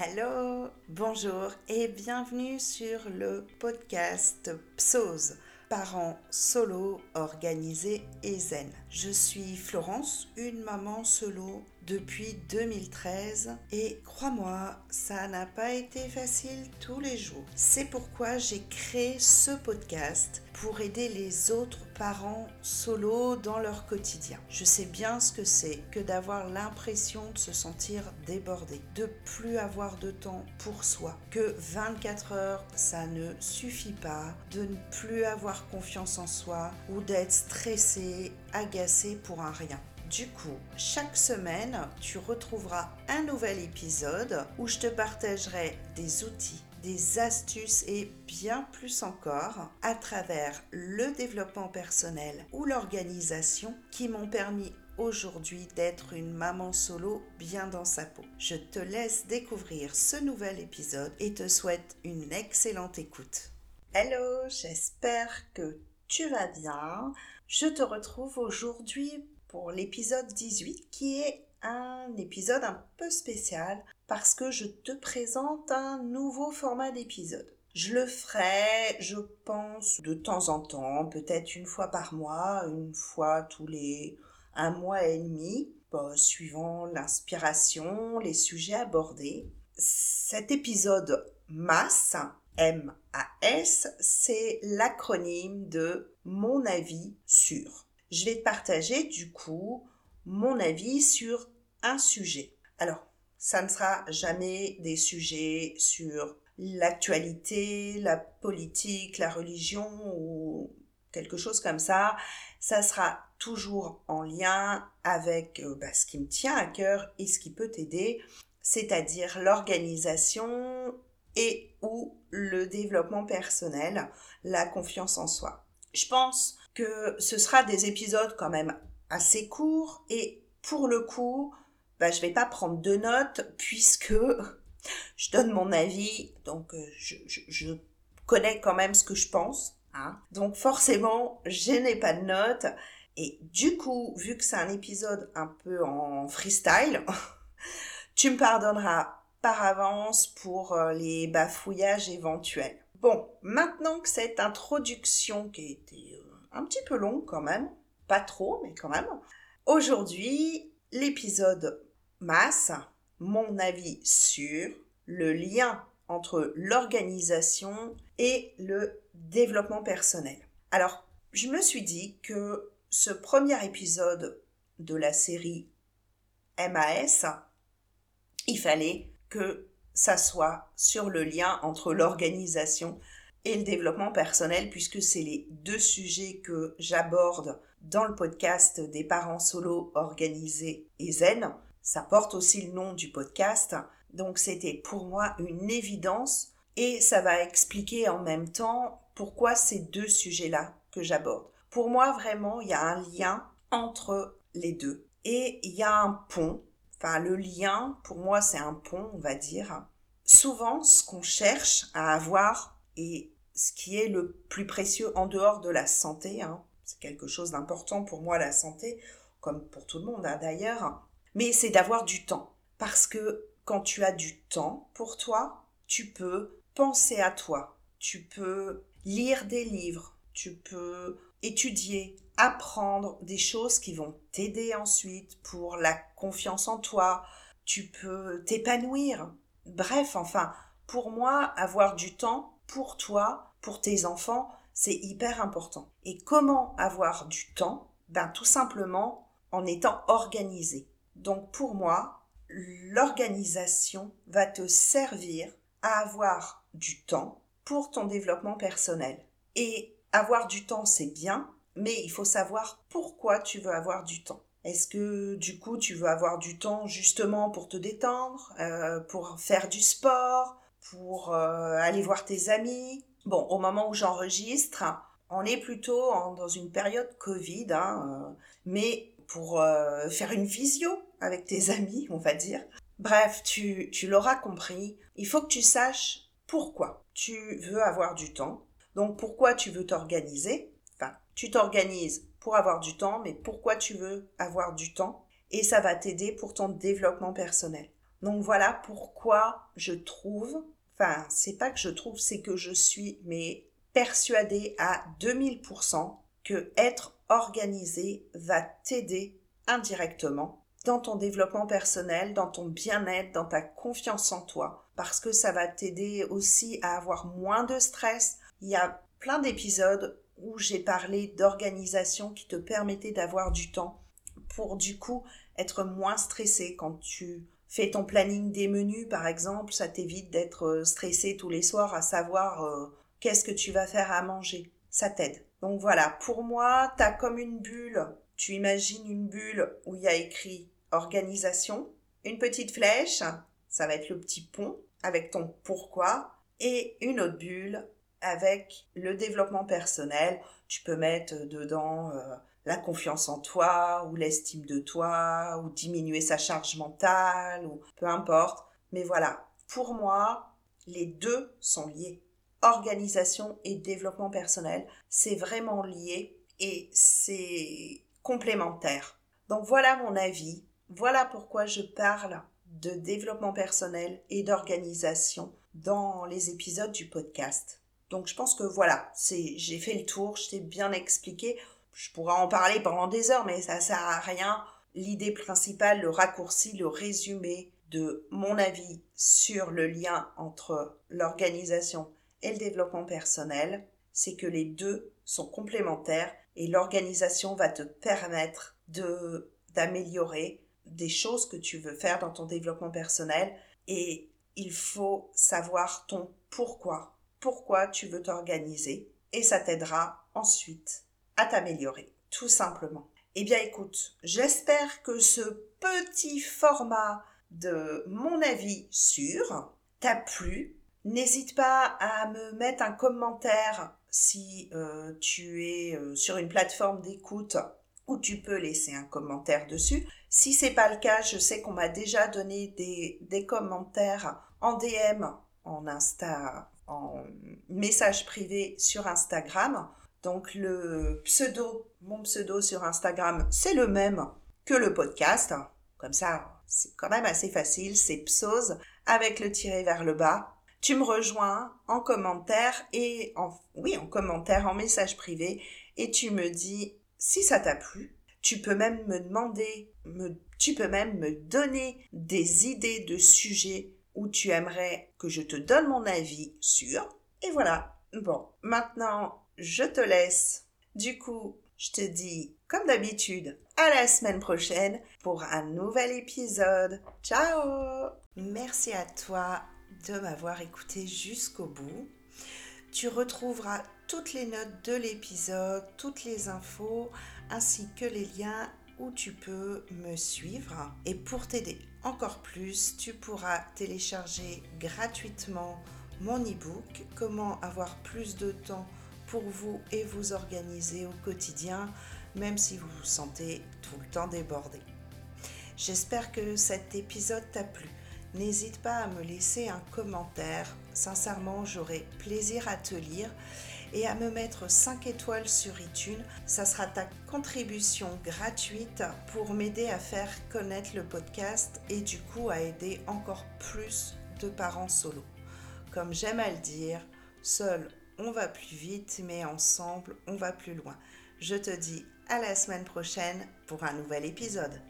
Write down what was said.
Hello, bonjour et bienvenue sur le podcast PSOS, parents solo organisés et zen. Je suis Florence, une maman solo depuis 2013 et crois-moi, ça n'a pas été facile tous les jours. C'est pourquoi j'ai créé ce podcast pour aider les autres parents solo dans leur quotidien. Je sais bien ce que c'est que d'avoir l'impression de se sentir débordé, de plus avoir de temps pour soi, que 24 heures ça ne suffit pas, de ne plus avoir confiance en soi ou d'être stressé, agacé pour un rien. Du coup, chaque semaine, tu retrouveras un nouvel épisode où je te partagerai des outils, des astuces et bien plus encore à travers le développement personnel ou l'organisation qui m'ont permis aujourd'hui d'être une maman solo bien dans sa peau. Je te laisse découvrir ce nouvel épisode et te souhaite une excellente écoute. Hello, j'espère que tu vas bien. Je te retrouve aujourd'hui pour l'épisode 18 qui est un épisode un peu spécial parce que je te présente un nouveau format d'épisode. Je le ferai, je pense, de temps en temps, peut-être une fois par mois, une fois tous les un mois et demi, suivant l'inspiration, les sujets abordés. Cet épisode MAS, M-A-S, c'est l'acronyme de mon avis sur je vais te partager du coup mon avis sur un sujet. Alors, ça ne sera jamais des sujets sur l'actualité, la politique, la religion ou quelque chose comme ça. Ça sera toujours en lien avec euh, bah, ce qui me tient à cœur et ce qui peut t'aider, c'est-à-dire l'organisation et ou le développement personnel, la confiance en soi. Je pense que ce sera des épisodes quand même assez courts et pour le coup, bah, je vais pas prendre de notes puisque je donne mon avis, donc euh, je, connais quand même ce que je pense. Hein. Donc forcément, je n'ai pas de notes. Et du coup, vu que c'est un épisode un peu en freestyle, tu me pardonneras par avance pour euh, les bafouillages éventuels. Bon, maintenant que cette introduction qui a été euh, un petit peu long quand même, pas trop, mais quand même. Aujourd'hui, l'épisode masse, mon avis sur le lien entre l'organisation et le développement personnel. Alors, je me suis dit que ce premier épisode de la série MAS, il fallait que ça soit sur le lien entre l'organisation et le développement personnel, puisque c'est les deux sujets que j'aborde dans le podcast des parents solo organisés et zen. Ça porte aussi le nom du podcast, donc c'était pour moi une évidence et ça va expliquer en même temps pourquoi ces deux sujets-là que j'aborde. Pour moi, vraiment, il y a un lien entre les deux. Et il y a un pont, enfin le lien, pour moi, c'est un pont, on va dire. Souvent, ce qu'on cherche à avoir et ce qui est le plus précieux en dehors de la santé. Hein. C'est quelque chose d'important pour moi, la santé, comme pour tout le monde hein, d'ailleurs. Mais c'est d'avoir du temps. Parce que quand tu as du temps pour toi, tu peux penser à toi. Tu peux lire des livres. Tu peux étudier, apprendre des choses qui vont t'aider ensuite pour la confiance en toi. Tu peux t'épanouir. Bref, enfin, pour moi, avoir du temps pour toi, pour tes enfants, c'est hyper important. Et comment avoir du temps? Ben tout simplement en étant organisé. Donc pour moi, l'organisation va te servir à avoir du temps pour ton développement personnel. Et avoir du temps, c'est bien, mais il faut savoir pourquoi tu veux avoir du temps. Est-ce que du coup tu veux avoir du temps justement pour te détendre, euh, pour faire du sport, pour euh, aller voir tes amis? Bon, au moment où j'enregistre, on est plutôt dans une période Covid, hein, euh, mais pour euh, faire une visio avec tes amis, on va dire. Bref, tu, tu l'auras compris, il faut que tu saches pourquoi tu veux avoir du temps. Donc pourquoi tu veux t'organiser. Enfin, tu t'organises pour avoir du temps, mais pourquoi tu veux avoir du temps. Et ça va t'aider pour ton développement personnel. Donc voilà pourquoi je trouve, enfin c'est pas que je trouve, c'est que je suis mais persuadée à 2000% que être organisé va t'aider indirectement dans ton développement personnel, dans ton bien-être, dans ta confiance en toi, parce que ça va t'aider aussi à avoir moins de stress. Il y a plein d'épisodes où j'ai parlé d'organisation qui te permettait d'avoir du temps pour du coup être moins stressé quand tu fais ton planning des menus par exemple, ça t'évite d'être euh, stressé tous les soirs à savoir euh, qu'est-ce que tu vas faire à manger. Ça t'aide. Donc voilà, pour moi, tu as comme une bulle. Tu imagines une bulle où il y a écrit organisation, une petite flèche, ça va être le petit pont avec ton pourquoi, et une autre bulle avec le développement personnel. Tu peux mettre dedans euh, la confiance en toi ou l'estime de toi ou diminuer sa charge mentale ou peu importe. Mais voilà, pour moi, les deux sont liés. Organisation et développement personnel, c'est vraiment lié et c'est complémentaire. Donc voilà mon avis. Voilà pourquoi je parle de développement personnel et d'organisation dans les épisodes du podcast. Donc je pense que voilà, c'est j'ai fait le tour, je t'ai bien expliqué. Je pourrais en parler pendant des heures, mais ça sert à rien. L'idée principale, le raccourci, le résumé de mon avis sur le lien entre l'organisation et le développement personnel, c'est que les deux sont complémentaires et l'organisation va te permettre de d'améliorer des choses que tu veux faire dans ton développement personnel et il faut savoir ton pourquoi. Pourquoi tu veux t'organiser et ça t'aidera ensuite t'améliorer, tout simplement. Eh bien écoute, j'espère que ce petit format de mon avis sûr t'a plu. N'hésite pas à me mettre un commentaire si euh, tu es euh, sur une plateforme d'écoute où tu peux laisser un commentaire dessus. Si c'est pas le cas, je sais qu'on m'a déjà donné des, des commentaires en DM, en Insta, en message privé sur Instagram. Donc le pseudo, mon pseudo sur Instagram, c'est le même que le podcast. Comme ça, c'est quand même assez facile, c'est psose avec le tiré vers le bas. Tu me rejoins en commentaire et en oui, en commentaire en message privé et tu me dis si ça t'a plu, tu peux même me demander, me, tu peux même me donner des idées de sujets où tu aimerais que je te donne mon avis sur. Et voilà. Bon, maintenant, je te laisse. Du coup, je te dis, comme d'habitude, à la semaine prochaine pour un nouvel épisode. Ciao Merci à toi de m'avoir écouté jusqu'au bout. Tu retrouveras toutes les notes de l'épisode, toutes les infos, ainsi que les liens où tu peux me suivre. Et pour t'aider encore plus, tu pourras télécharger gratuitement mon e-book Comment avoir plus de temps pour vous et vous organiser au quotidien, même si vous vous sentez tout le temps débordé. J'espère que cet épisode t'a plu. N'hésite pas à me laisser un commentaire. Sincèrement, j'aurai plaisir à te lire et à me mettre 5 étoiles sur iTunes. Ça sera ta contribution gratuite pour m'aider à faire connaître le podcast et du coup à aider encore plus de parents solo. Comme j'aime à le dire, seul on va plus vite, mais ensemble on va plus loin. Je te dis à la semaine prochaine pour un nouvel épisode.